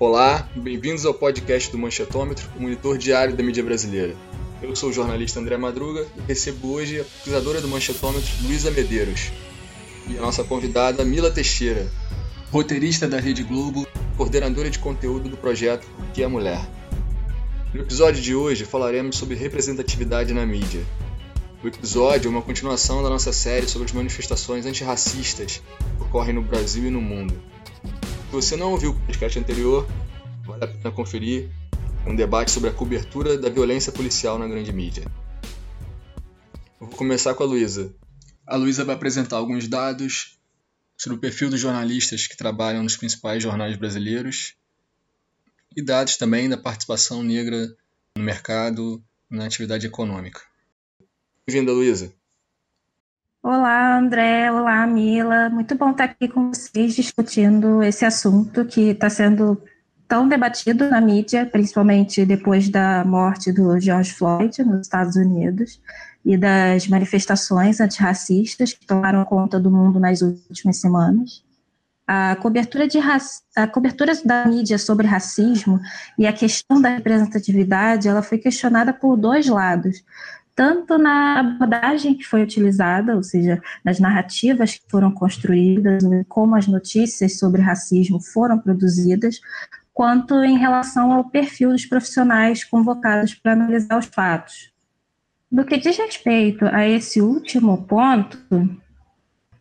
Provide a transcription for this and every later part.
Olá, bem-vindos ao podcast do Manchetômetro, o monitor diário da mídia brasileira. Eu sou o jornalista André Madruga e recebo hoje a pesquisadora do Manchetômetro, Luísa Medeiros, e a nossa convidada, Mila Teixeira, roteirista da Rede Globo, coordenadora de conteúdo do projeto O que é Mulher. No episódio de hoje falaremos sobre representatividade na mídia. O episódio é uma continuação da nossa série sobre as manifestações antirracistas que ocorrem no Brasil e no mundo. Se você não ouviu o podcast anterior, vale a pena conferir um debate sobre a cobertura da violência policial na grande mídia. Eu vou começar com a Luísa. A Luísa vai apresentar alguns dados sobre o perfil dos jornalistas que trabalham nos principais jornais brasileiros e dados também da participação negra no mercado na atividade econômica. Bem-vinda, Luísa. Olá, André. Olá, Mila. Muito bom estar aqui com vocês discutindo esse assunto que está sendo tão debatido na mídia, principalmente depois da morte do George Floyd nos Estados Unidos e das manifestações antirracistas que tomaram conta do mundo nas últimas semanas. A cobertura, de a cobertura da mídia sobre racismo e a questão da representatividade ela foi questionada por dois lados tanto na abordagem que foi utilizada, ou seja, nas narrativas que foram construídas, como as notícias sobre racismo foram produzidas, quanto em relação ao perfil dos profissionais convocados para analisar os fatos. No que diz respeito a esse último ponto,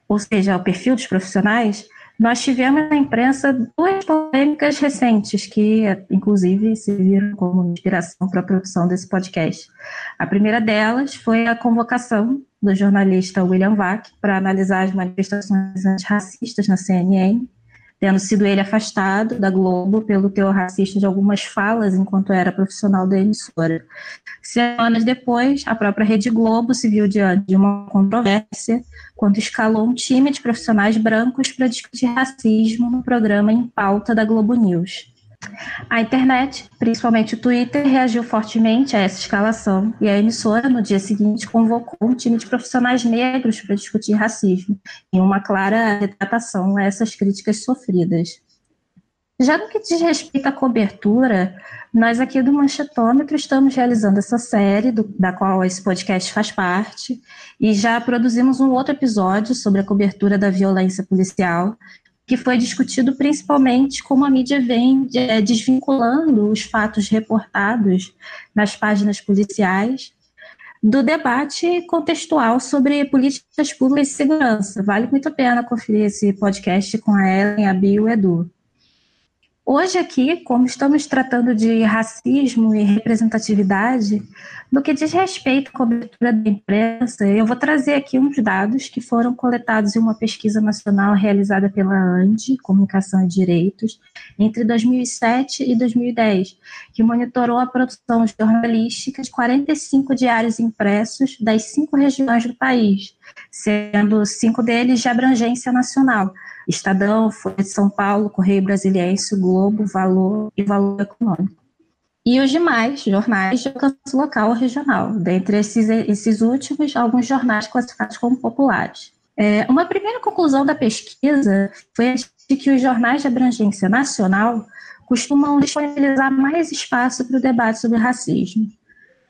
ou seja, ao perfil dos profissionais, nós tivemos na imprensa duas polêmicas recentes que, inclusive, serviram como inspiração para a produção desse podcast. A primeira delas foi a convocação do jornalista William Vac para analisar as manifestações antirracistas na CNN tendo sido ele afastado da Globo pelo teor racista de algumas falas enquanto era profissional da emissora. Semanas depois, a própria Rede Globo se viu diante de uma controvérsia quando escalou um time de profissionais brancos para discutir racismo no programa em pauta da Globo News. A internet, principalmente o Twitter, reagiu fortemente a essa escalação e a emissora, no dia seguinte, convocou um time de profissionais negros para discutir racismo, em uma clara retratação a essas críticas sofridas. Já no que diz respeito à cobertura, nós aqui do Manchetômetro estamos realizando essa série, do, da qual esse podcast faz parte, e já produzimos um outro episódio sobre a cobertura da violência policial, que foi discutido principalmente como a mídia vem é, desvinculando os fatos reportados nas páginas policiais do debate contextual sobre políticas públicas de segurança. Vale muito a pena conferir esse podcast com a Ellen, a Bia e o Edu. Hoje aqui, como estamos tratando de racismo e representatividade, no que diz respeito à cobertura da imprensa, eu vou trazer aqui uns dados que foram coletados em uma pesquisa nacional realizada pela ANDI, Comunicação e Direitos, entre 2007 e 2010, que monitorou a produção jornalística de 45 diários impressos das cinco regiões do país, sendo cinco deles de abrangência nacional, Estadão, Folha de São Paulo, Correio Brasiliense, Globo, Valor e Valor Econômico. E os demais jornais de alcance local ou regional. Dentre esses, esses últimos, alguns jornais classificados como populares. É, uma primeira conclusão da pesquisa foi de que os jornais de abrangência nacional costumam disponibilizar mais espaço para o debate sobre racismo.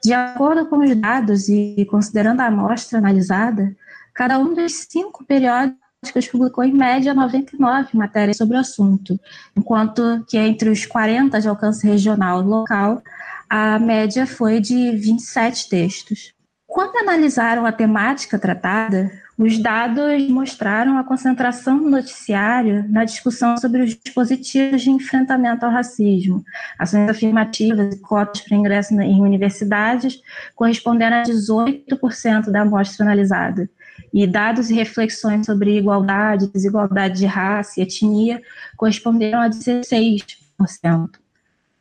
De acordo com os dados e considerando a amostra analisada, cada um dos cinco periódicos publicou em média 99 matérias sobre o assunto, enquanto que entre os 40 de alcance regional e local, a média foi de 27 textos. Quando analisaram a temática tratada, os dados mostraram a concentração do noticiário na discussão sobre os dispositivos de enfrentamento ao racismo, ações afirmativas e cotas para ingresso em universidades, correspondendo a 18% da amostra analisada, e dados e reflexões sobre igualdade, desigualdade de raça e etnia corresponderam a 16%.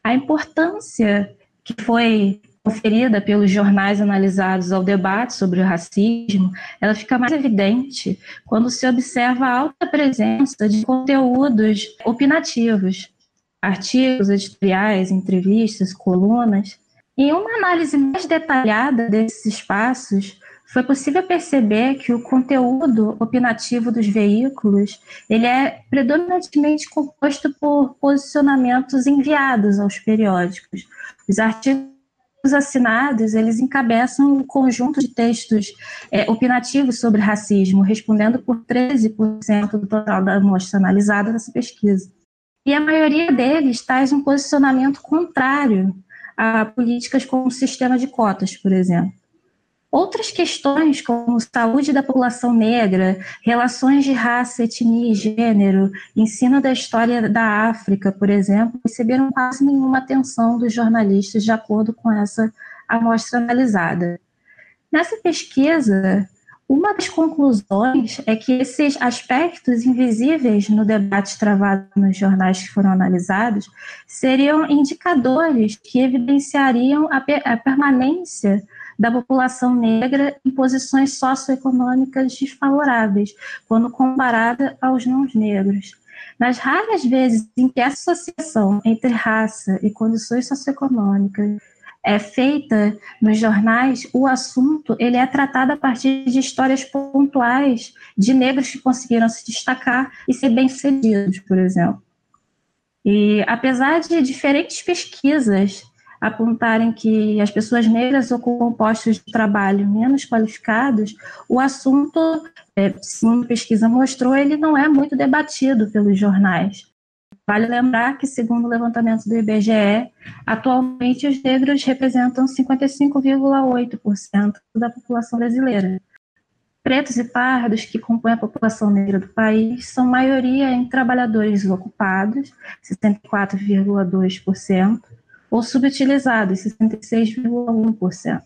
A importância que foi conferida pelos jornais analisados ao debate sobre o racismo, ela fica mais evidente quando se observa a alta presença de conteúdos opinativos, artigos editoriais, entrevistas, colunas. E uma análise mais detalhada desses espaços foi possível perceber que o conteúdo opinativo dos veículos ele é predominantemente composto por posicionamentos enviados aos periódicos. Os artigos assinados eles encabeçam um conjunto de textos é, opinativos sobre racismo, respondendo por 13% do total da amostra analisada nessa pesquisa. E a maioria deles traz um posicionamento contrário a políticas como o sistema de cotas, por exemplo. Outras questões, como saúde da população negra, relações de raça, etnia e gênero, ensino da história da África, por exemplo, receberam quase nenhuma atenção dos jornalistas, de acordo com essa amostra analisada. Nessa pesquisa, uma das conclusões é que esses aspectos invisíveis no debate travado nos jornais que foram analisados seriam indicadores que evidenciariam a, permanência da população negra em posições socioeconômicas desfavoráveis, quando comparada aos não negros. Nas raras vezes em que essa associação entre raça e condições socioeconômicas é feita nos jornais, o assunto ele é tratado a partir de histórias pontuais de negros que conseguiram se destacar e ser bem-sucedidos, por exemplo. E apesar de diferentes pesquisas apontarem que as pessoas negras ocupam postos de trabalho menos qualificados, o assunto, é, segundo a pesquisa mostrou, ele não é muito debatido pelos jornais. Vale lembrar que, segundo o levantamento do IBGE, atualmente os negros representam 55,8% da população brasileira. Pretos e pardos, que compõem a população negra do país, são maioria em trabalhadores ocupados, 64,2%, ou subutilizados, 66,1%.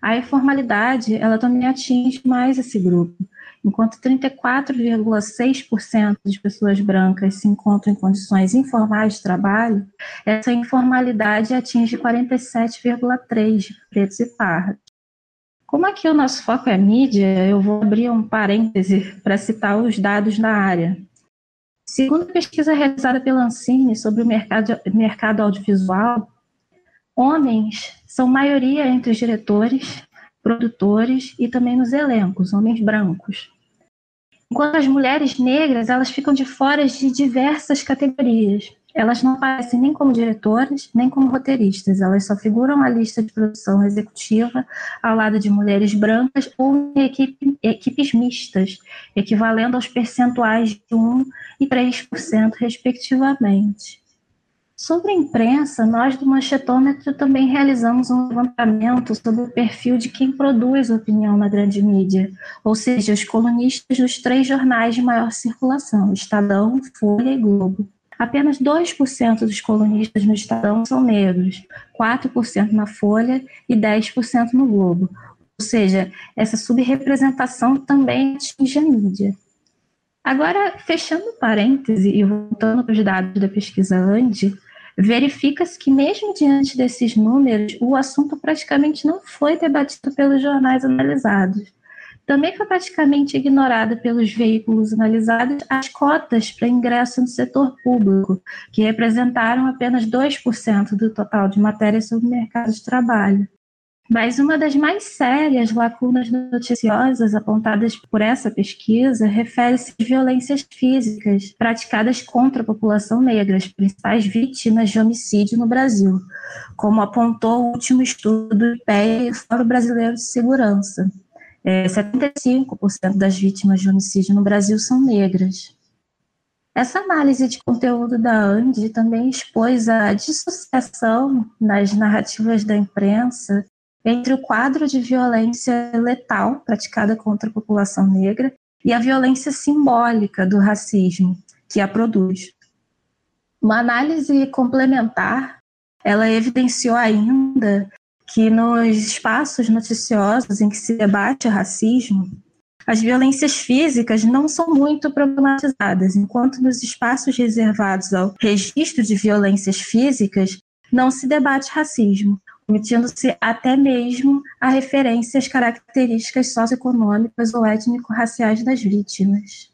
A informalidade, ela também atinge mais esse grupo, enquanto 34,6% de pessoas brancas se encontram em condições informais de trabalho, essa informalidade atinge 47,3% de pretos e pardos. Como aqui o nosso foco é mídia, eu vou abrir um parêntese para citar os dados da área. Segundo a pesquisa realizada pela Ancine sobre o mercado, mercado audiovisual, homens são maioria entre os diretores, produtores e também nos elencos, homens brancos. Enquanto as mulheres negras, elas ficam de fora de diversas categorias. Elas não aparecem nem como diretoras, nem como roteiristas. Elas só figuram na lista de produção executiva ao lado de mulheres brancas ou em equipe, equipes mistas, equivalendo aos percentuais de 1% e 3%, respectivamente. Sobre a imprensa, nós do Manchetômetro também realizamos um levantamento sobre o perfil de quem produz opinião na grande mídia, ou seja, os colunistas dos três jornais de maior circulação, Estadão, Folha e Globo. Apenas 2% dos colunistas no Estadão são negros, 4% na Folha e 10% no Globo. Ou seja, essa subrepresentação também atinge a mídia. Agora, fechando parêntese e voltando para os dados da pesquisa ANDI, verifica-se que, mesmo diante desses números, o assunto praticamente não foi debatido pelos jornais analisados. Também foi praticamente ignorada pelos veículos analisados as cotas para ingresso no setor público, que representaram apenas 2% do total de matérias sobre o mercado de trabalho. Mas uma das mais sérias lacunas noticiosas apontadas por essa pesquisa refere-se às violências físicas praticadas contra a população negra, as principais vítimas de homicídio no Brasil, como apontou o último estudo do IPEA e o Fórum Brasileiro de Segurança. É, 75% das vítimas de homicídio no Brasil são negras. Essa análise de conteúdo da ANDI também expôs a dissociação nas narrativas da imprensa entre o quadro de violência letal praticada contra a população negra e a violência simbólica do racismo que a produz. Uma análise complementar, ela evidenciou ainda que nos espaços noticiosos em que se debate racismo, as violências físicas não são muito problematizadas, enquanto nos espaços reservados ao registro de violências físicas não se debate racismo, omitindo-se até mesmo a referência às características socioeconômicas ou étnico-raciais das vítimas.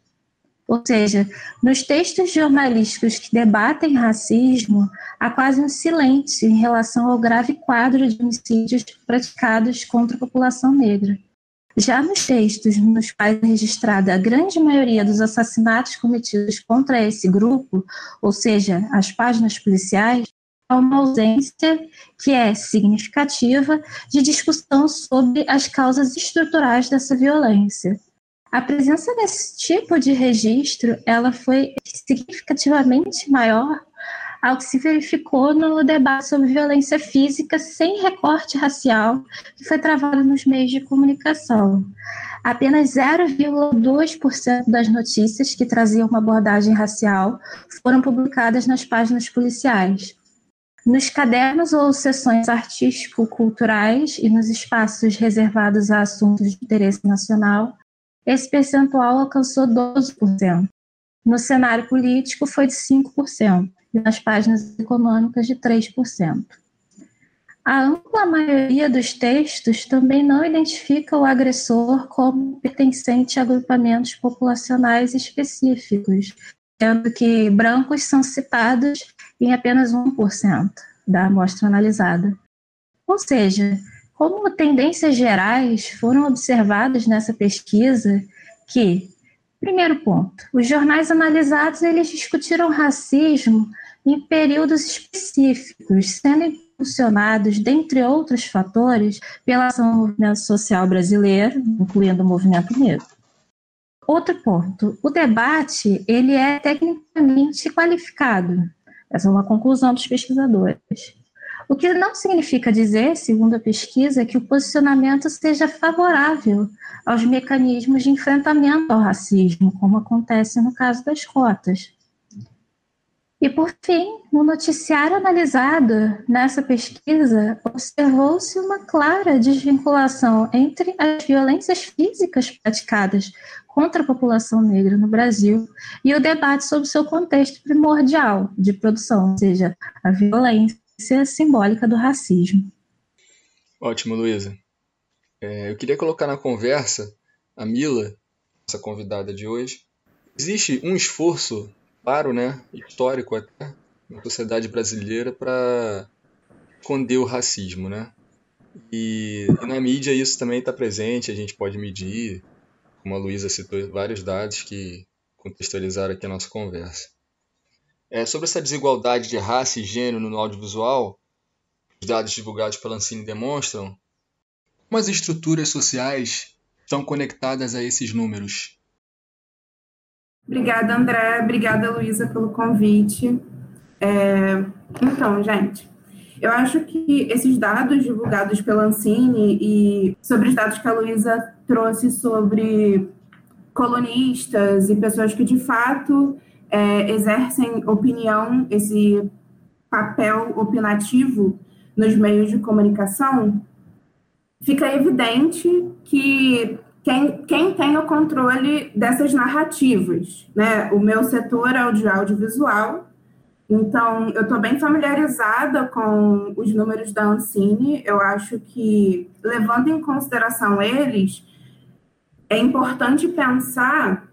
Ou seja, nos textos jornalísticos que debatem racismo, há quase um silêncio em relação ao grave quadro de homicídios praticados contra a população negra. Já nos textos nos quais é registrada a grande maioria dos assassinatos cometidos contra esse grupo, ou seja, as páginas policiais, há uma ausência que é significativa de discussão sobre as causas estruturais dessa violência. A presença desse tipo de registro, ela foi significativamente maior ao que se verificou no debate sobre violência física sem recorte racial que foi travado nos meios de comunicação. Apenas 0,2% das notícias que traziam uma abordagem racial foram publicadas nas páginas policiais. Nos cadernos ou sessões artístico-culturais e nos espaços reservados a assuntos de interesse nacional, esse percentual alcançou 12%. No cenário político, foi de 5%, e nas páginas econômicas, de 3%. A ampla maioria dos textos também não identifica o agressor como pertencente a agrupamentos populacionais específicos, sendo que brancos são citados em apenas 1% da amostra analisada. Ou seja, como tendências gerais foram observadas nessa pesquisa que, primeiro ponto, os jornais analisados eles discutiram racismo em períodos específicos, sendo impulsionados, dentre outros fatores, pela ação do movimento social brasileiro, incluindo o movimento negro. Outro ponto, o debate ele é tecnicamente qualificado. Essa é uma conclusão dos pesquisadores. O que não significa dizer, segundo a pesquisa, que o posicionamento seja favorável aos mecanismos de enfrentamento ao racismo, como acontece no caso das cotas. E, por fim, no noticiário analisado nessa pesquisa, observou-se uma clara desvinculação entre as violências físicas praticadas contra a população negra no Brasil e o debate sobre seu contexto primordial de produção, ou seja, a violência simbólica do racismo. Ótimo, Luísa. É, eu queria colocar na conversa a Mila, nossa convidada de hoje. Existe um esforço, claro, né, histórico até, na sociedade brasileira para esconder o racismo, né? E, e na mídia isso também está presente, a gente pode medir, como a Luísa citou vários dados que contextualizaram aqui a nossa conversa. É, sobre essa desigualdade de raça e gênero no audiovisual, os dados divulgados pela Ancine demonstram como as estruturas sociais estão conectadas a esses números. Obrigada, André. Obrigada, Luísa, pelo convite. É... Então, gente, eu acho que esses dados divulgados pela Ancine e sobre os dados que a Luísa trouxe sobre colonistas e pessoas que de fato é, exercem opinião, esse papel opinativo nos meios de comunicação, fica evidente que quem, quem tem o controle dessas narrativas, né? O meu setor é o de audiovisual, então, eu estou bem familiarizada com os números da Ancine. Eu acho que, levando em consideração eles, é importante pensar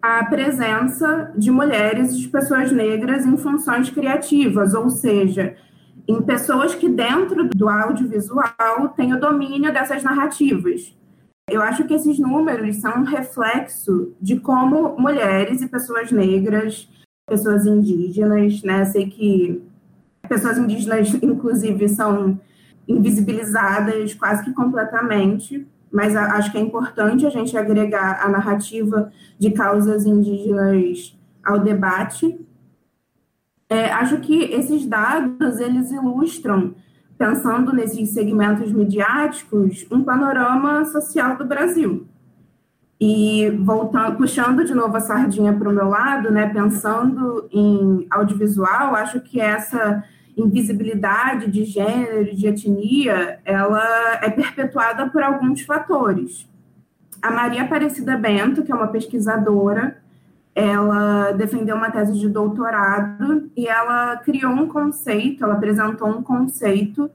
a presença de mulheres e de pessoas negras em funções criativas, ou seja, em pessoas que, dentro do audiovisual, têm o domínio dessas narrativas. Eu acho que esses números são um reflexo de como mulheres e pessoas negras pessoas indígenas, né? Sei que pessoas indígenas, inclusive, são invisibilizadas quase que completamente, mas acho que é importante a gente agregar a narrativa de causas indígenas ao debate. É, acho que esses dados eles ilustram, pensando nesses segmentos midiáticos, um panorama social do Brasil. E voltando, puxando de novo a sardinha para o meu lado, né, pensando em audiovisual, acho que essa invisibilidade de gênero, de etnia, ela é perpetuada por alguns fatores. A Maria Aparecida Bento, que é uma pesquisadora, ela defendeu uma tese de doutorado e ela criou um conceito, ela apresentou um conceito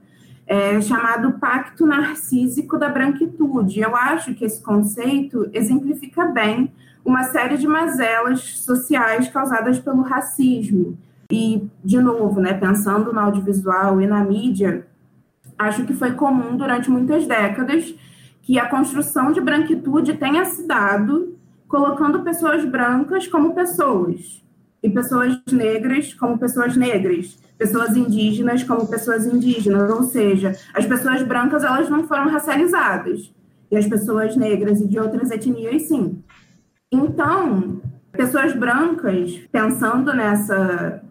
é, chamado Pacto Narcísico da Branquitude. Eu acho que esse conceito exemplifica bem uma série de mazelas sociais causadas pelo racismo. E, de novo, né, pensando no audiovisual e na mídia, acho que foi comum durante muitas décadas que a construção de branquitude tenha se dado colocando pessoas brancas como pessoas e pessoas negras como pessoas negras, pessoas indígenas como pessoas indígenas, ou seja, as pessoas brancas elas não foram racializadas e as pessoas negras e de outras etnias sim. Então, pessoas brancas pensando nessa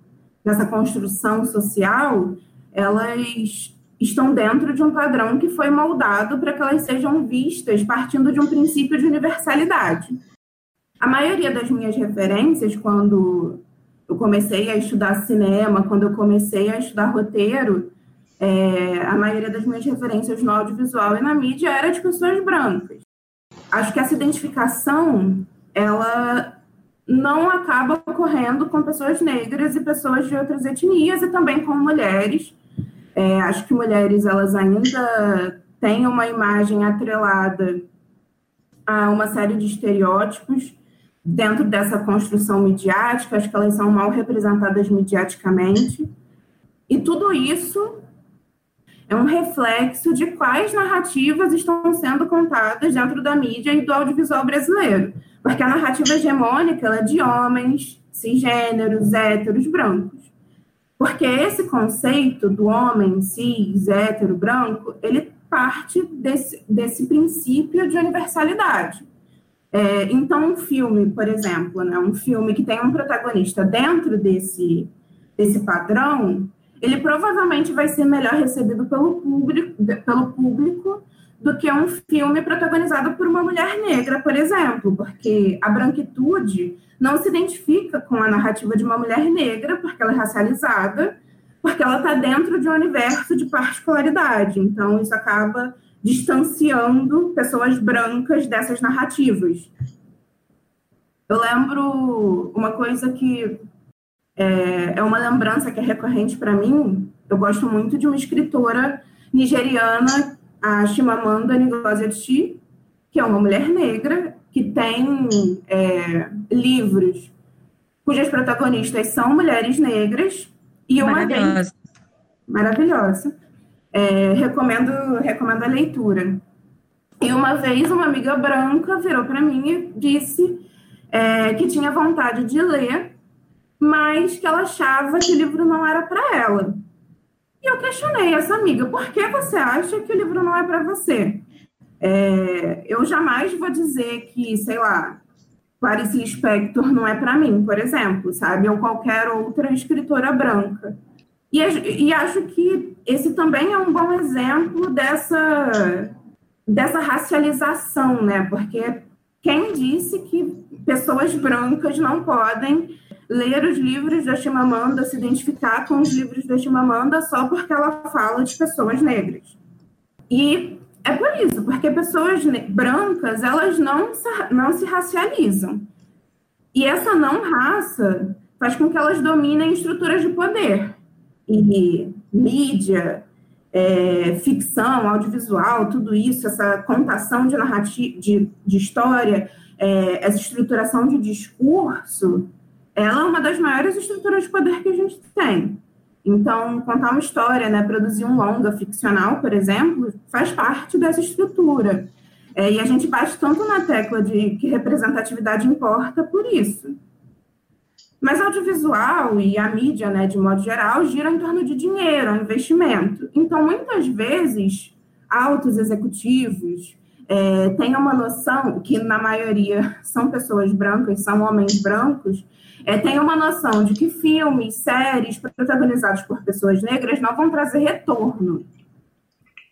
nessa construção social, elas estão dentro de um padrão que foi moldado para que elas sejam vistas partindo de um princípio de universalidade. A maioria das minhas referências, quando eu comecei a estudar cinema, quando eu comecei a estudar roteiro, é, a maioria das minhas referências no audiovisual e na mídia era de pessoas brancas. Acho que essa identificação, ela não acaba ocorrendo com pessoas negras e pessoas de outras etnias e também com mulheres. É, acho que mulheres, elas ainda têm uma imagem atrelada a uma série de estereótipos dentro dessa construção midiática, acho que elas são mal representadas mediaticamente. E tudo isso é um reflexo de quais narrativas estão sendo contadas dentro da mídia e do audiovisual brasileiro. Porque a narrativa hegemônica é de homens, cisgêneros, héteros, brancos. Porque esse conceito do homem cis, hétero, branco, ele parte desse, desse princípio de universalidade. É, então, um filme, por exemplo, né, um filme que tem um protagonista dentro desse, desse padrão, ele provavelmente vai ser melhor recebido pelo público, pelo público do que um filme protagonizado por uma mulher negra, por exemplo, porque a branquitude não se identifica com a narrativa de uma mulher negra, porque ela é racializada, porque ela está dentro de um universo de particularidade. Então, isso acaba distanciando pessoas brancas dessas narrativas. Eu lembro uma coisa que é, é uma lembrança que é recorrente para mim. Eu gosto muito de uma escritora nigeriana, a Chimamanda Ngozi Adichie, que é uma mulher negra que tem é, livros cujas protagonistas são mulheres negras e uma maravilhosa. Vez, maravilhosa é, recomendo, recomendo a leitura. E uma vez uma amiga branca virou para mim e disse é, que tinha vontade de ler, mas que ela achava que o livro não era para ela. E eu questionei essa amiga, por que você acha que o livro não é para você? É, eu jamais vou dizer que, sei lá, Clarice Lispector não é para mim, por exemplo, sabe? Ou qualquer outra escritora branca. E, e acho que esse também é um bom exemplo dessa, dessa racialização, né? Porque quem disse que pessoas brancas não podem ler os livros da Chimamanda, se identificar com os livros da Chimamanda só porque ela fala de pessoas negras? E é por isso, porque pessoas brancas, elas não se, não se racializam. E essa não raça faz com que elas dominem estruturas de poder e mídia, é, ficção, audiovisual, tudo isso, essa contação de narrativa, de, de história, é, essa estruturação de discurso, ela é uma das maiores estruturas de poder que a gente tem. Então, contar uma história, né, produzir um longa ficcional, por exemplo, faz parte dessa estrutura. É, e a gente bate tanto na tecla de que representatividade importa por isso. Mas audiovisual e a mídia, né, de modo geral, giram em torno de dinheiro, investimento. Então, muitas vezes, altos executivos é, têm uma noção, que na maioria são pessoas brancas, são homens brancos, é, têm uma noção de que filmes, séries protagonizados por pessoas negras não vão trazer retorno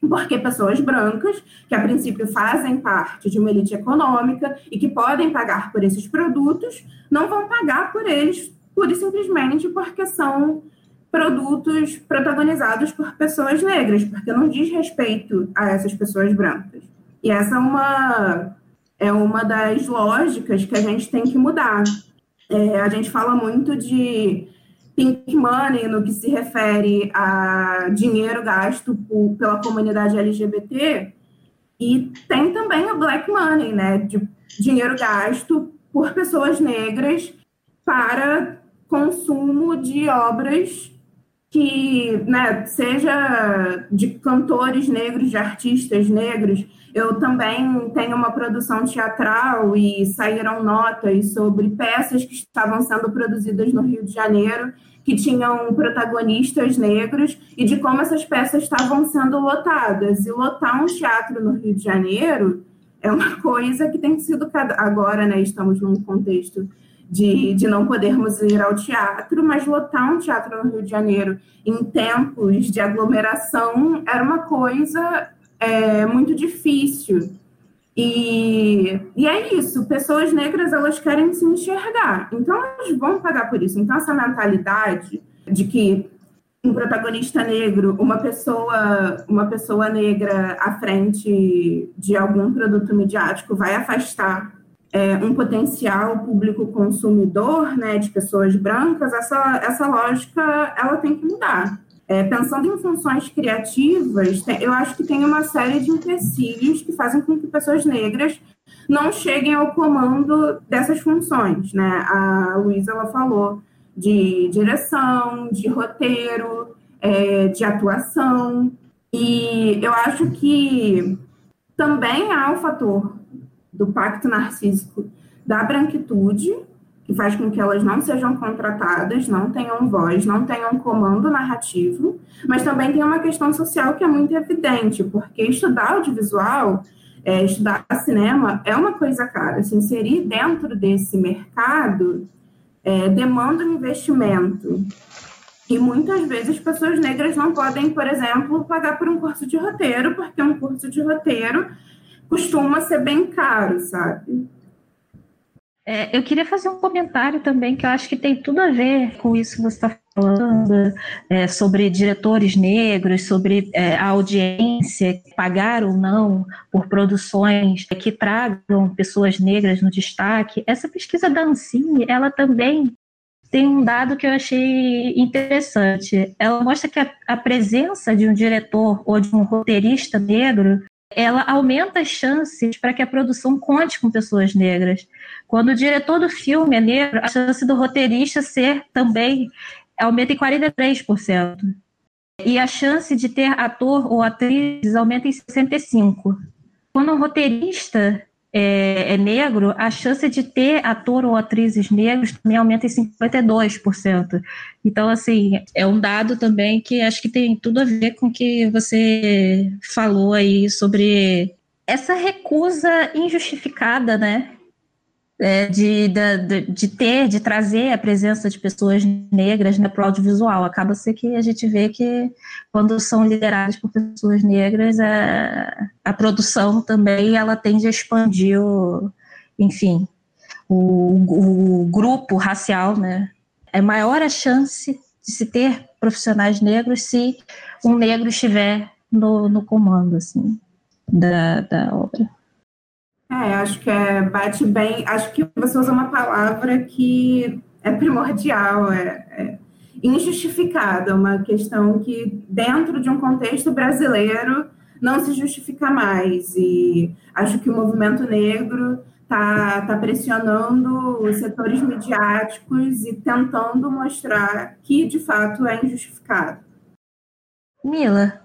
porque pessoas brancas, que a princípio fazem parte de uma elite econômica e que podem pagar por esses produtos, não vão pagar por eles pura e simplesmente porque são produtos protagonizados por pessoas negras, porque não diz respeito a essas pessoas brancas. E essa é uma, é uma das lógicas que a gente tem que mudar. É, a gente fala muito de pink money no que se refere a dinheiro gasto por, pela comunidade LGBT e tem também o black money, né, de dinheiro gasto por pessoas negras para consumo de obras que, né, seja de cantores negros, de artistas negros, eu também tenho uma produção teatral e saíram notas sobre peças que estavam sendo produzidas no Rio de Janeiro, que tinham protagonistas negros, e de como essas peças estavam sendo lotadas. E lotar um teatro no Rio de Janeiro é uma coisa que tem sido. Agora, né, estamos num contexto de, de não podermos ir ao teatro, mas lotar um teatro no Rio de Janeiro em tempos de aglomeração era uma coisa é muito difícil. E, e é isso, pessoas negras elas querem se enxergar, então elas vão pagar por isso. Então, essa mentalidade de que um protagonista negro, uma pessoa, uma pessoa negra à frente de algum produto midiático vai afastar é, um potencial público consumidor, né, de pessoas brancas, essa, essa lógica ela tem que mudar. É, pensando em funções criativas, eu acho que tem uma série de empecilhos que fazem com que pessoas negras não cheguem ao comando dessas funções. Né? A Luísa ela falou de direção, de roteiro, é, de atuação, e eu acho que também há o fator do pacto narcísico da branquitude, que faz com que elas não sejam contratadas, não tenham voz, não tenham comando narrativo, mas também tem uma questão social que é muito evidente, porque estudar audiovisual, é, estudar cinema é uma coisa cara. Se inserir dentro desse mercado é, demanda um investimento. E muitas vezes pessoas negras não podem, por exemplo, pagar por um curso de roteiro, porque um curso de roteiro costuma ser bem caro, sabe? É, eu queria fazer um comentário também que eu acho que tem tudo a ver com isso que você está falando, é, sobre diretores negros, sobre é, a audiência, pagar ou não por produções que tragam pessoas negras no destaque. Essa pesquisa da Ancine, ela também tem um dado que eu achei interessante. Ela mostra que a, a presença de um diretor ou de um roteirista negro ela aumenta as chances para que a produção conte com pessoas negras. Quando o diretor do filme é negro, a chance do roteirista ser também aumenta em 43%. E a chance de ter ator ou atriz aumenta em 65%. Quando um roteirista é, é, negro, a chance de ter ator ou atrizes negros também aumenta em 52%. Então, assim, é um dado também que acho que tem tudo a ver com o que você falou aí sobre essa recusa injustificada, né, é, de, de, de, ter, de trazer a presença de pessoas negras né, para o audiovisual. Acaba ser que a gente vê que quando são lideradas por pessoas negras, a, a produção também ela tende a expandir, o, enfim, o, o grupo racial, né? É maior a chance de se ter profissionais negros se um negro estiver no, no comando, assim, da, da obra. É, acho que é, bate bem. Acho que você usa uma palavra que é primordial, é, é injustificada, uma questão que, dentro de um contexto brasileiro, não se justifica mais. E acho que o movimento negro está tá pressionando os setores midiáticos e tentando mostrar que, de fato, é injustificado. Mila,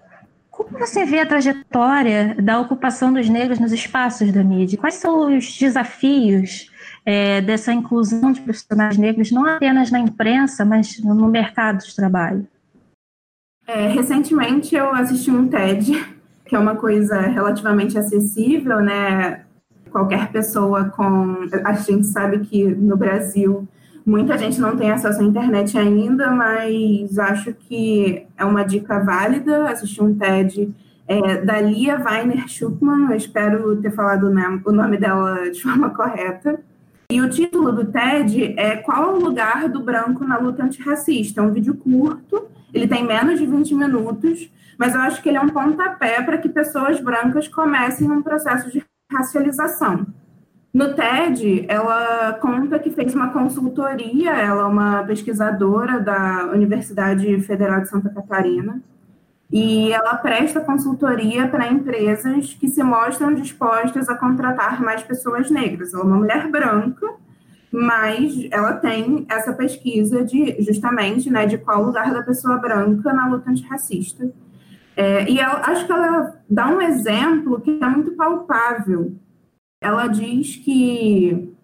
como você vê a trajetória da ocupação dos negros nos espaços da mídia? Quais são os desafios é, dessa inclusão de profissionais negros, não apenas na imprensa, mas no mercado de trabalho? É, recentemente eu assisti um TED, que é uma coisa relativamente acessível, né? Qualquer pessoa com. A gente sabe que no Brasil Muita gente não tem acesso à internet ainda, mas acho que é uma dica válida assistir um TED é, da Lia Weiner Schuckman, eu espero ter falado o nome dela de forma correta. E o título do TED é Qual é o lugar do branco na luta antirracista? É um vídeo curto, ele tem menos de 20 minutos, mas eu acho que ele é um pontapé para que pessoas brancas comecem um processo de racialização. No TED, ela conta que fez uma consultoria, ela é uma pesquisadora da Universidade Federal de Santa Catarina, e ela presta consultoria para empresas que se mostram dispostas a contratar mais pessoas negras. Ela é uma mulher branca mas ela tem essa pesquisa de justamente né, de qual lugar da pessoa branca na luta antirracista. É, e ela, acho que ela dá um exemplo que é muito palpável. Ela diz que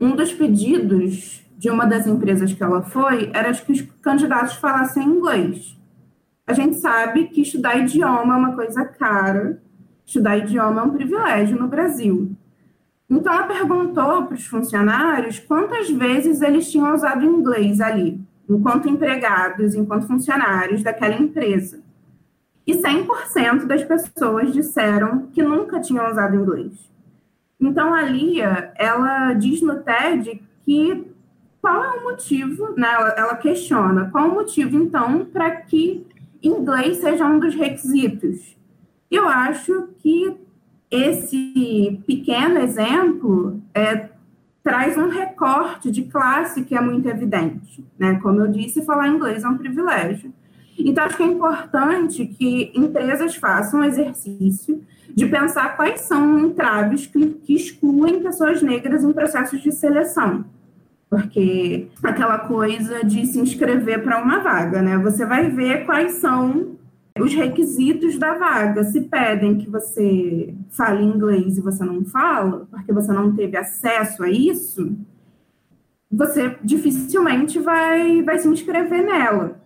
um dos pedidos de uma das empresas que ela foi era que os candidatos falassem inglês. A gente sabe que estudar idioma é uma coisa cara, estudar idioma é um privilégio no Brasil. Então, ela perguntou para os funcionários quantas vezes eles tinham usado inglês ali, enquanto empregados, enquanto funcionários daquela empresa. E 100% das pessoas disseram que nunca tinham usado inglês. Então, a Lia, ela diz no TED que qual é o motivo, né? ela, ela questiona, qual é o motivo, então, para que inglês seja um dos requisitos. Eu acho que esse pequeno exemplo é, traz um recorte de classe que é muito evidente. Né? Como eu disse, falar inglês é um privilégio. Então, acho que é importante que empresas façam um exercício de pensar quais são entraves que, que excluem pessoas negras em processos de seleção. Porque aquela coisa de se inscrever para uma vaga, né? Você vai ver quais são os requisitos da vaga. Se pedem que você fale inglês e você não fala, porque você não teve acesso a isso, você dificilmente vai, vai se inscrever nela.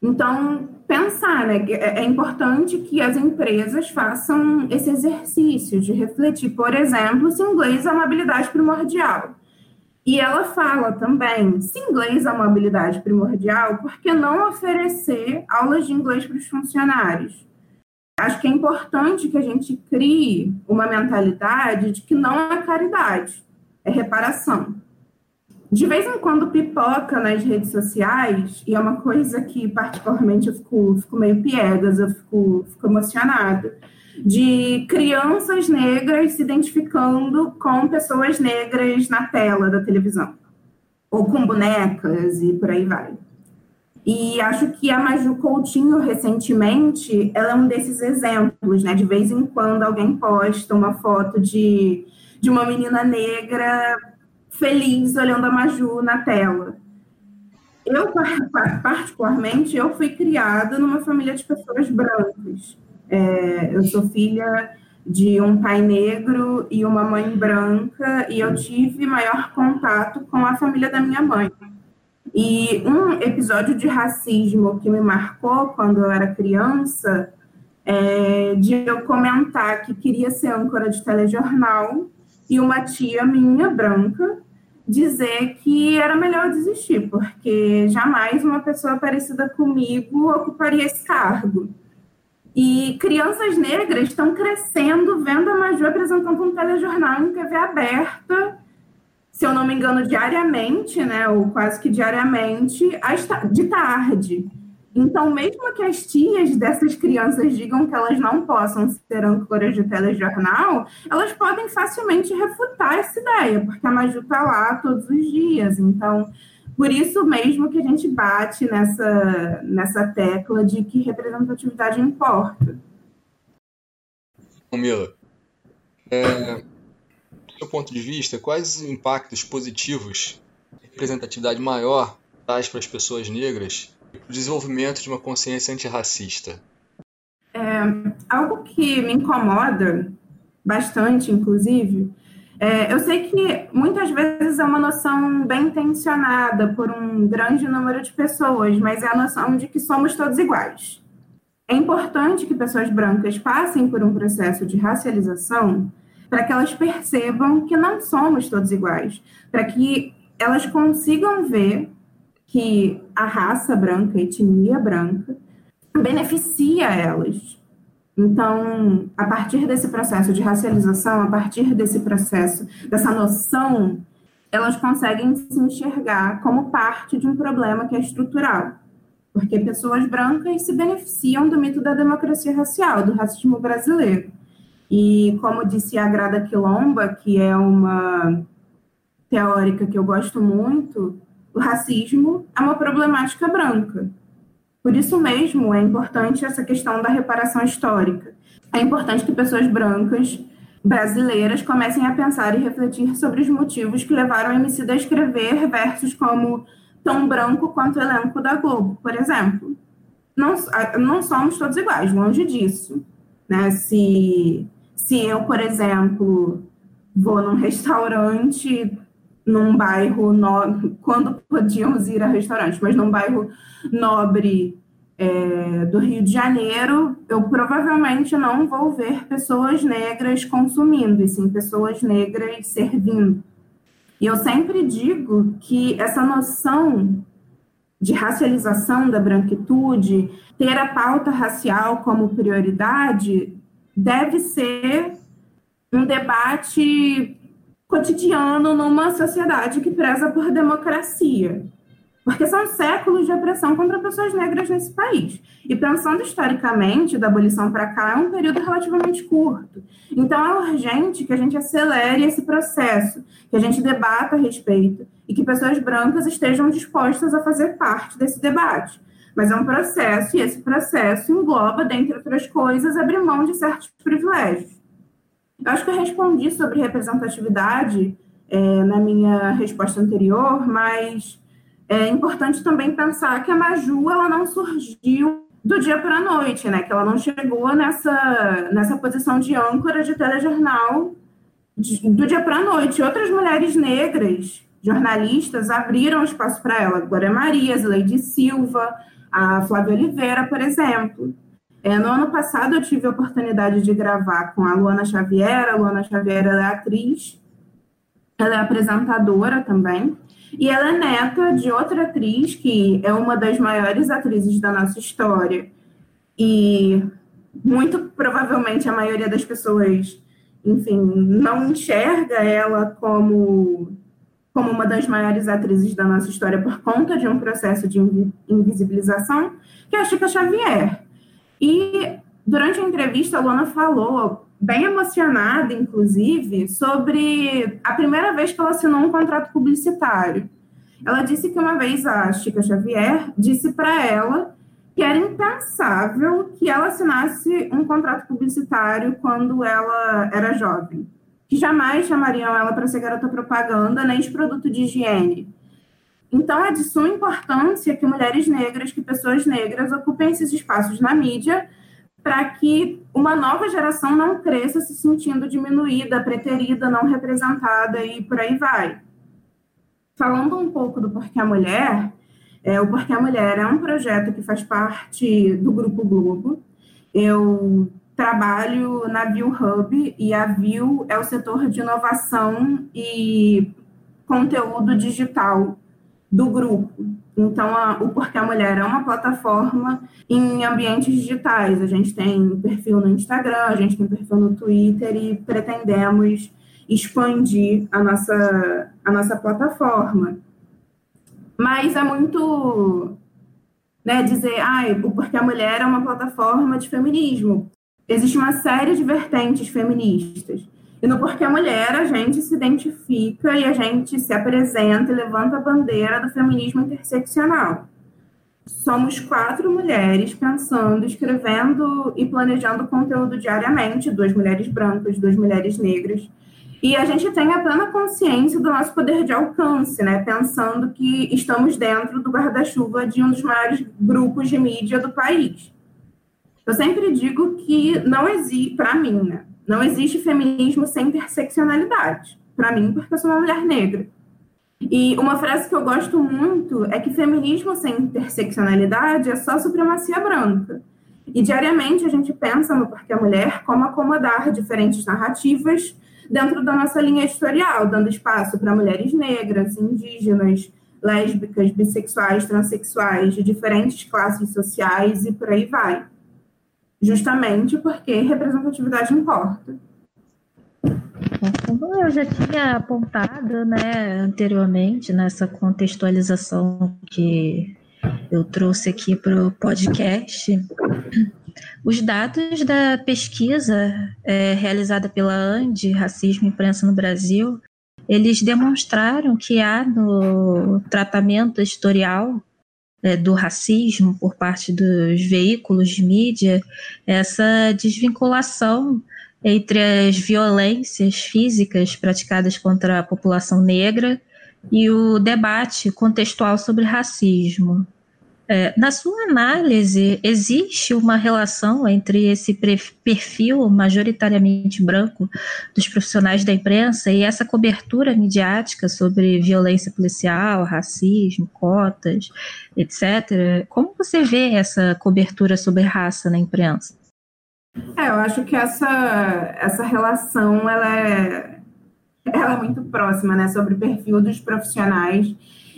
Então, pensar, né? É, é importante que as empresas façam esse exercício de refletir, por exemplo, se inglês é uma habilidade primordial. E ela fala também, se inglês é uma habilidade primordial, por que não oferecer aulas de inglês para os funcionários? Acho que é importante que a gente crie uma mentalidade de que não é caridade, é reparação. De vez em quando pipoca nas redes sociais, e é uma coisa que particularmente eu fico, fico meio piegas, eu fico, fico emocionada, de crianças negras se identificando com pessoas negras na tela da televisão, ou com bonecas e por aí vai. E acho que a Maju Coutinho, recentemente, ela é um desses exemplos, né? De vez em quando alguém posta uma foto de, de uma menina negra feliz olhando a Maju na tela. Eu, particularmente, eu fui criada numa família de pessoas brancas. É, eu sou filha de um pai negro e uma mãe branca, e eu tive maior contato com a família da minha mãe. E um episódio de racismo que me marcou quando eu era criança, é, de eu comentar que queria ser âncora de telejornal, e uma tia minha, branca, dizer que era melhor desistir, porque jamais uma pessoa parecida comigo ocuparia esse cargo. E crianças negras estão crescendo vendo a Maju apresentando um telejornal em TV aberta, se eu não me engano, diariamente, né, ou quase que diariamente, de tarde. Então, mesmo que as tias dessas crianças digam que elas não possam ser âncoras de telejornal, elas podem facilmente refutar essa ideia, porque a Maju está lá todos os dias. Então, por isso mesmo que a gente bate nessa, nessa tecla de que representatividade importa. Mila, é, do seu ponto de vista, quais os impactos positivos representatividade maior traz para as pessoas negras o desenvolvimento de uma consciência antirracista? É, algo que me incomoda bastante, inclusive, é, eu sei que muitas vezes é uma noção bem intencionada por um grande número de pessoas, mas é a noção de que somos todos iguais. É importante que pessoas brancas passem por um processo de racialização para que elas percebam que não somos todos iguais, para que elas consigam ver que a raça branca, a etnia branca, beneficia elas. Então, a partir desse processo de racialização, a partir desse processo, dessa noção, elas conseguem se enxergar como parte de um problema que é estrutural. Porque pessoas brancas se beneficiam do mito da democracia racial, do racismo brasileiro. E, como disse a Grada Quilomba, que é uma teórica que eu gosto muito, o racismo é uma problemática branca. Por isso mesmo é importante essa questão da reparação histórica. É importante que pessoas brancas brasileiras comecem a pensar e refletir sobre os motivos que levaram a Emicida a escrever versos como tão branco quanto o elenco da Globo, por exemplo. Não, não somos todos iguais, longe disso. Né? Se, se eu, por exemplo, vou num restaurante num bairro nobre, quando podíamos ir a restaurante, mas num bairro nobre é, do Rio de Janeiro, eu provavelmente não vou ver pessoas negras consumindo, e sim pessoas negras servindo. E eu sempre digo que essa noção de racialização da branquitude, ter a pauta racial como prioridade, deve ser um debate cotidiano numa sociedade que preza por democracia. Porque são séculos de opressão contra pessoas negras nesse país. E pensando historicamente, da abolição para cá, é um período relativamente curto. Então é urgente que a gente acelere esse processo, que a gente debata a respeito e que pessoas brancas estejam dispostas a fazer parte desse debate. Mas é um processo, e esse processo engloba, dentre outras coisas, abrir mão de certos privilégios. Eu acho que eu respondi sobre representatividade é, na minha resposta anterior, mas é importante também pensar que a Maju ela não surgiu do dia para a noite, né? Que ela não chegou nessa, nessa posição de âncora de telejornal de, do dia para a noite. Outras mulheres negras, jornalistas, abriram espaço para ela. Glória Maria, Leide Silva, a Flávia Oliveira, por exemplo. É, no ano passado, eu tive a oportunidade de gravar com a Luana Xavier. A Luana Xavier é atriz, ela é apresentadora também. E ela é neta de outra atriz, que é uma das maiores atrizes da nossa história. E muito provavelmente a maioria das pessoas, enfim, não enxerga ela como, como uma das maiores atrizes da nossa história por conta de um processo de invisibilização, que é a Chica Xavier. E durante a entrevista, a Luana falou, bem emocionada, inclusive, sobre a primeira vez que ela assinou um contrato publicitário. Ela disse que uma vez a Chica Xavier disse para ela que era impensável que ela assinasse um contrato publicitário quando ela era jovem, que jamais chamariam ela para ser garota propaganda nem de produto de higiene. Então, é de suma importância que mulheres negras, que pessoas negras ocupem esses espaços na mídia para que uma nova geração não cresça se sentindo diminuída, preterida, não representada e por aí vai. Falando um pouco do Porquê a Mulher, é, o Porquê a Mulher é um projeto que faz parte do Grupo Globo. Eu trabalho na View Hub e a View é o setor de inovação e conteúdo digital do grupo. Então, a, o Porquê a Mulher é uma plataforma em ambientes digitais. A gente tem perfil no Instagram, a gente tem perfil no Twitter e pretendemos expandir a nossa, a nossa plataforma. Mas é muito né, dizer, ah, o Porquê a Mulher é uma plataforma de feminismo. Existe uma série de vertentes feministas. E no Porquê Mulher, a gente se identifica e a gente se apresenta e levanta a bandeira do feminismo interseccional. Somos quatro mulheres pensando, escrevendo e planejando conteúdo diariamente, duas mulheres brancas, duas mulheres negras. E a gente tem a plena consciência do nosso poder de alcance, né? Pensando que estamos dentro do guarda-chuva de um dos maiores grupos de mídia do país. Eu sempre digo que não existe, para mim, né? Não existe feminismo sem interseccionalidade. Para mim, porque eu sou uma mulher negra. E uma frase que eu gosto muito é que feminismo sem interseccionalidade é só supremacia branca. E diariamente a gente pensa no Porquê a Mulher como acomodar diferentes narrativas dentro da nossa linha editorial, dando espaço para mulheres negras, indígenas, lésbicas, bissexuais, transexuais, de diferentes classes sociais e por aí vai justamente porque representatividade importa. Como eu já tinha apontado né, anteriormente nessa contextualização que eu trouxe aqui para o podcast, os dados da pesquisa é, realizada pela ANDI, Racismo e Imprensa no Brasil, eles demonstraram que há no tratamento editorial é, do racismo por parte dos veículos de mídia, essa desvinculação entre as violências físicas praticadas contra a população negra e o debate contextual sobre racismo. É, na sua análise, existe uma relação entre esse perfil majoritariamente branco dos profissionais da imprensa e essa cobertura midiática sobre violência policial, racismo, cotas, etc. Como você vê essa cobertura sobre raça na imprensa? É, eu acho que essa, essa relação ela é, ela é muito próxima, né, sobre o perfil dos profissionais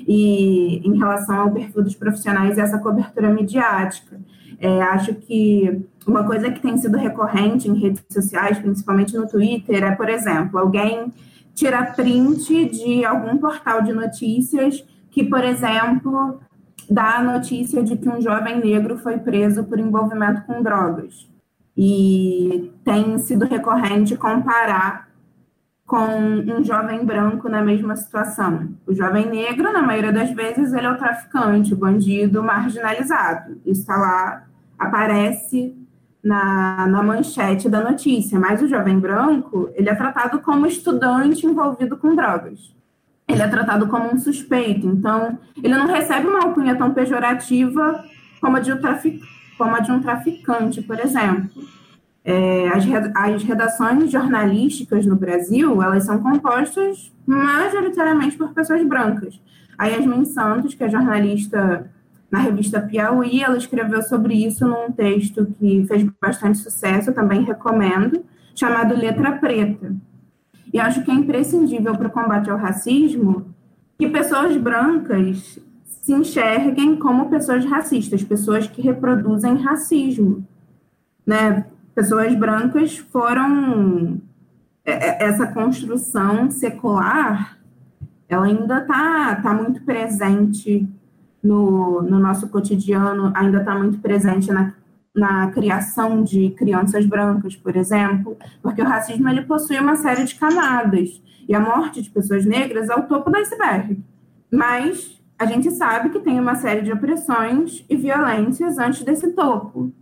e em relação ao perfil dos profissionais e essa cobertura midiática. É, acho que uma coisa que tem sido recorrente em redes sociais, principalmente no Twitter, é, por exemplo, alguém tira print de algum portal de notícias que, por exemplo, dá a notícia de que um jovem negro foi preso por envolvimento com drogas. E tem sido recorrente comparar com um jovem branco na mesma situação. O jovem negro, na maioria das vezes, ele é o traficante, o bandido marginalizado. Isso está lá, aparece na, na manchete da notícia. Mas o jovem branco, ele é tratado como estudante envolvido com drogas. Ele é tratado como um suspeito. Então, ele não recebe uma alcunha tão pejorativa como a de um, trafic, como a de um traficante, por exemplo. É, as, as redações jornalísticas no Brasil, elas são compostas majoritariamente por pessoas brancas. A Yasmin Santos, que é jornalista na revista Piauí, ela escreveu sobre isso num texto que fez bastante sucesso, também recomendo, chamado Letra Preta. E acho que é imprescindível para o combate ao racismo que pessoas brancas se enxerguem como pessoas racistas, pessoas que reproduzem racismo. Né? Pessoas brancas foram é, é, essa construção secular ela ainda está tá muito presente no, no nosso cotidiano, ainda está muito presente na, na criação de crianças brancas, por exemplo, porque o racismo ele possui uma série de camadas e a morte de pessoas negras é o topo do iceberg. Mas a gente sabe que tem uma série de opressões e violências antes desse topo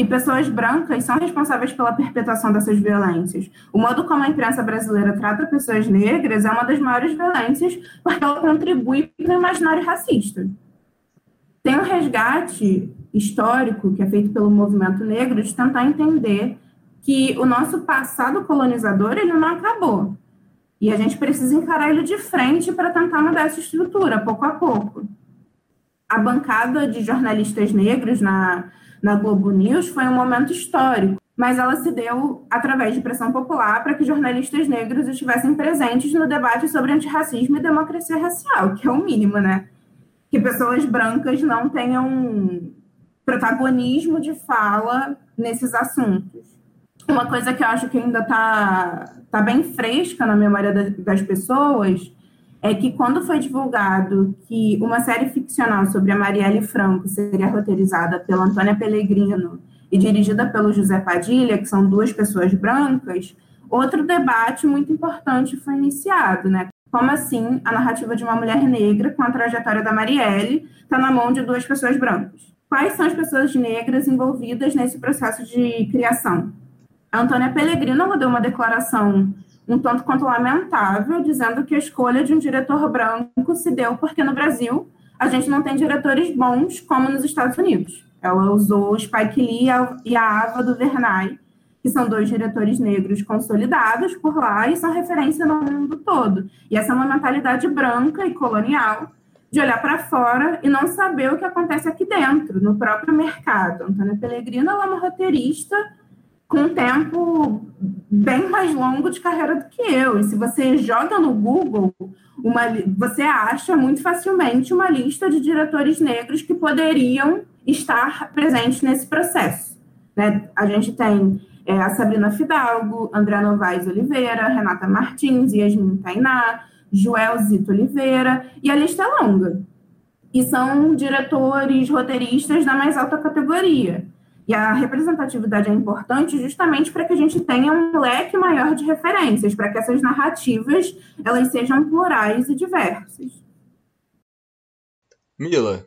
e pessoas brancas são responsáveis pela perpetuação dessas violências. O modo como a imprensa brasileira trata pessoas negras é uma das maiores violências porque ela contribui para o imaginário racista. Tem um resgate histórico que é feito pelo movimento negro de tentar entender que o nosso passado colonizador ele não acabou. E a gente precisa encarar ele de frente para tentar mudar essa estrutura, pouco a pouco. A bancada de jornalistas negros na na Globo News foi um momento histórico, mas ela se deu através de pressão popular para que jornalistas negros estivessem presentes no debate sobre antirracismo e democracia racial, que é o mínimo, né? Que pessoas brancas não tenham protagonismo de fala nesses assuntos. Uma coisa que eu acho que ainda está tá bem fresca na memória das pessoas é que quando foi divulgado que uma série ficcional sobre a Marielle Franco seria roteirizada pela Antônia Pellegrino e dirigida pelo José Padilha, que são duas pessoas brancas, outro debate muito importante foi iniciado, né? Como assim a narrativa de uma mulher negra com a trajetória da Marielle está na mão de duas pessoas brancas? Quais são as pessoas negras envolvidas nesse processo de criação? A Antônia Pellegrino deu uma declaração um tanto quanto lamentável, dizendo que a escolha de um diretor branco se deu porque no Brasil a gente não tem diretores bons como nos Estados Unidos. Ela usou o Spike Lee e a Ava DuVernay, que são dois diretores negros consolidados por lá e são referência no mundo todo. E essa é uma mentalidade branca e colonial de olhar para fora e não saber o que acontece aqui dentro, no próprio mercado. Antônia Pellegrino é uma roteirista com um tempo bem mais longo de carreira do que eu. E se você joga no Google, uma, você acha muito facilmente uma lista de diretores negros que poderiam estar presentes nesse processo. Né? A gente tem é, a Sabrina Fidalgo, André Novaes Oliveira, Renata Martins, Yasmin Tainá, Joel Zito Oliveira, e a lista é longa. E são diretores, roteiristas da mais alta categoria. E a representatividade é importante justamente para que a gente tenha um leque maior de referências, para que essas narrativas elas sejam plurais e diversas. Mila,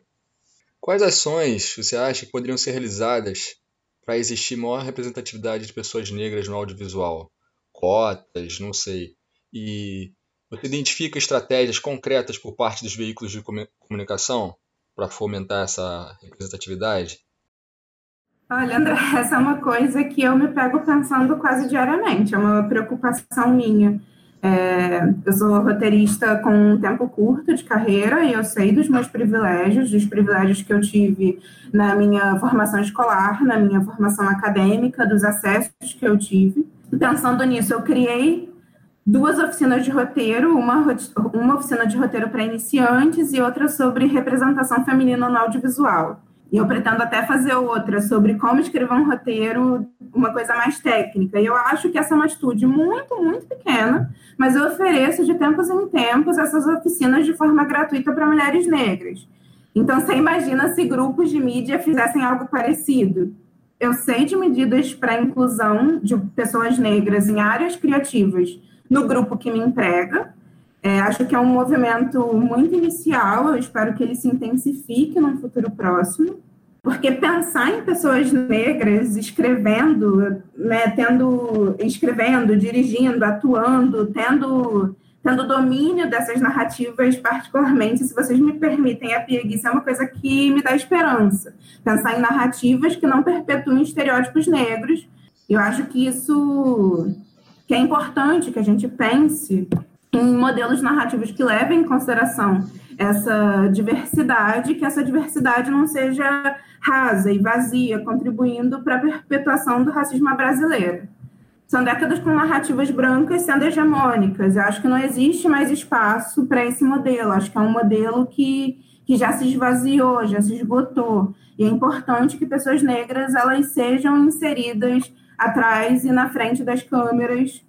quais ações você acha que poderiam ser realizadas para existir maior representatividade de pessoas negras no audiovisual? Cotas, não sei. E você identifica estratégias concretas por parte dos veículos de comunicação para fomentar essa representatividade? Olha, André, essa é uma coisa que eu me pego pensando quase diariamente, é uma preocupação minha. É, eu sou roteirista com um tempo curto de carreira e eu sei dos meus privilégios, dos privilégios que eu tive na minha formação escolar, na minha formação acadêmica, dos acessos que eu tive. Pensando nisso, eu criei duas oficinas de roteiro, uma, uma oficina de roteiro para iniciantes e outra sobre representação feminina no audiovisual. E eu pretendo até fazer outra sobre como escrever um roteiro, uma coisa mais técnica. E eu acho que essa é uma atitude muito, muito pequena, mas eu ofereço de tempos em tempos essas oficinas de forma gratuita para mulheres negras. Então, você imagina se grupos de mídia fizessem algo parecido. Eu sei de medidas para inclusão de pessoas negras em áreas criativas no grupo que me emprega. É, acho que é um movimento muito inicial, eu espero que ele se intensifique no futuro próximo. Porque pensar em pessoas negras escrevendo, né, tendo, escrevendo, dirigindo, atuando, tendo, tendo domínio dessas narrativas, particularmente, se vocês me permitem, a preguiça é uma coisa que me dá esperança. Pensar em narrativas que não perpetuem estereótipos negros. Eu acho que isso que é importante que a gente pense em modelos narrativos que levem em consideração essa diversidade, que essa diversidade não seja rasa e vazia, contribuindo para a perpetuação do racismo brasileiro. São décadas com narrativas brancas sendo hegemônicas. Eu acho que não existe mais espaço para esse modelo. Acho que é um modelo que, que já se esvaziou, já se esgotou. E é importante que pessoas negras elas sejam inseridas atrás e na frente das câmeras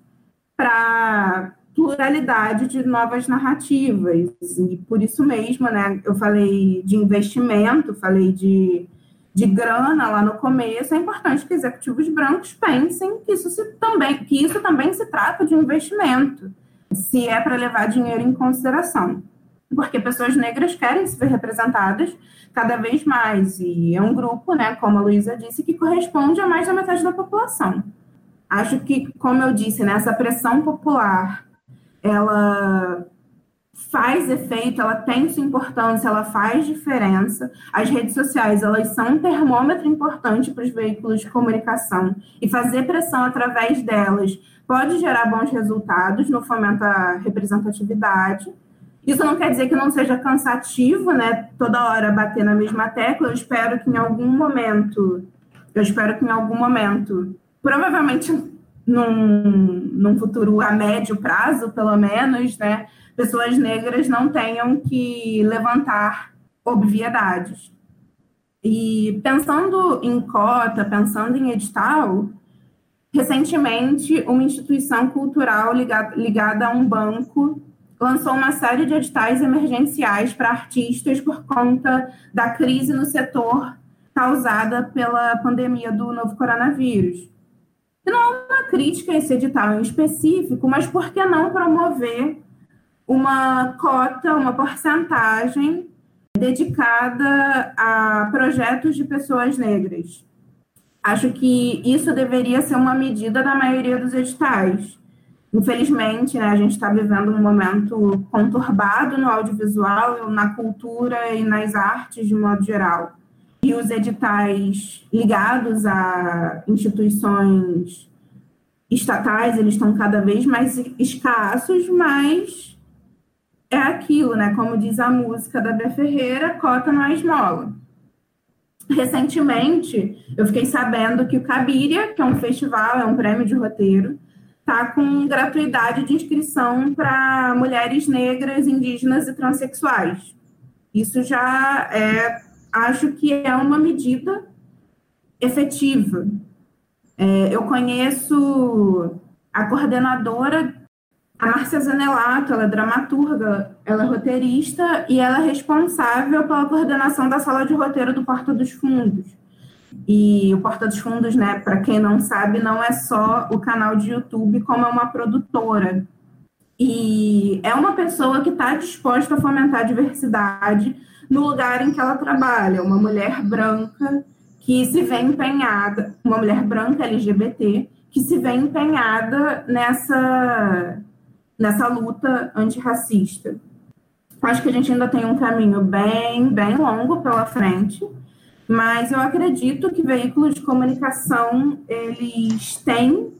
para pluralidade de novas narrativas. E por isso mesmo, né, eu falei de investimento, falei de, de grana lá no começo, é importante que executivos brancos pensem que isso, se também, que isso também se trata de investimento, se é para levar dinheiro em consideração. Porque pessoas negras querem se ver representadas cada vez mais, e é um grupo, né, como a Luísa disse, que corresponde a mais da metade da população. Acho que, como eu disse, né, essa pressão popular ela faz efeito, ela tem sua importância, ela faz diferença. As redes sociais, elas são um termômetro importante para os veículos de comunicação e fazer pressão através delas pode gerar bons resultados no fomento à representatividade. Isso não quer dizer que não seja cansativo, né? Toda hora bater na mesma tecla. Eu espero que em algum momento, eu espero que em algum momento, provavelmente num, num futuro a médio prazo, pelo menos, né, pessoas negras não tenham que levantar obviedades. E pensando em cota, pensando em edital, recentemente uma instituição cultural ligada, ligada a um banco lançou uma série de editais emergenciais para artistas por conta da crise no setor causada pela pandemia do novo coronavírus. E não é uma crítica a esse edital em específico, mas por que não promover uma cota, uma porcentagem dedicada a projetos de pessoas negras? Acho que isso deveria ser uma medida da maioria dos editais. Infelizmente, né, a gente está vivendo um momento conturbado no audiovisual, na cultura e nas artes de modo geral e os editais ligados a instituições estatais, eles estão cada vez mais escassos, mas é aquilo, né? Como diz a música da Bia Ferreira, cota não é esmola. Recentemente, eu fiquei sabendo que o Cabiria, que é um festival, é um prêmio de roteiro, está com gratuidade de inscrição para mulheres negras, indígenas e transexuais. Isso já é acho que é uma medida efetiva. É, eu conheço a coordenadora, a Márcia Zanelato, ela é dramaturga, ela é roteirista e ela é responsável pela coordenação da sala de roteiro do Porta dos Fundos. E o Porta dos Fundos, né, para quem não sabe, não é só o canal de YouTube, como é uma produtora. E é uma pessoa que está disposta a fomentar a diversidade no lugar em que ela trabalha, uma mulher branca que se vê empenhada, uma mulher branca LGBT, que se vê empenhada nessa, nessa luta antirracista. Acho que a gente ainda tem um caminho bem, bem longo pela frente, mas eu acredito que veículos de comunicação, eles têm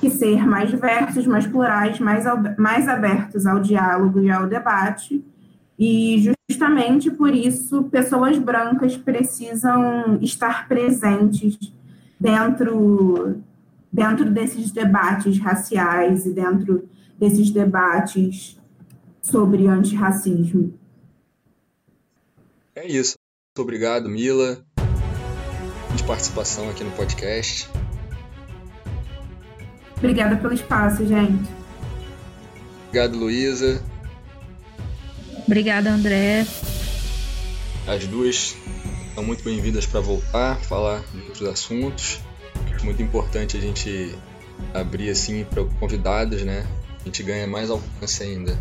que ser mais diversos, mais plurais, mais, mais abertos ao diálogo e ao debate, e justamente por isso pessoas brancas precisam estar presentes dentro, dentro desses debates raciais e dentro desses debates sobre antirracismo. É isso. Muito obrigado, Mila, de participação aqui no podcast. Obrigada pelo espaço, gente. Obrigado, Luísa. Obrigada, André. As duas são muito bem-vindas para voltar, falar de outros assuntos. Muito importante a gente abrir assim para convidados, né? A gente ganha mais alcance ainda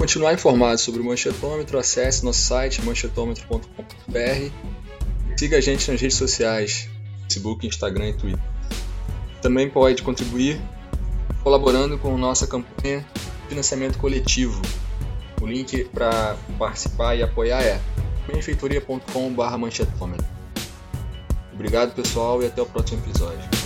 continuar informado sobre o Manchetômetro, acesse nosso site manchetômetro.com.br. Siga a gente nas redes sociais, Facebook, Instagram e Twitter. Também pode contribuir colaborando com nossa campanha de financiamento coletivo. O link para participar e apoiar é benfeitoria.com.br manchetômetro. Obrigado pessoal e até o próximo episódio.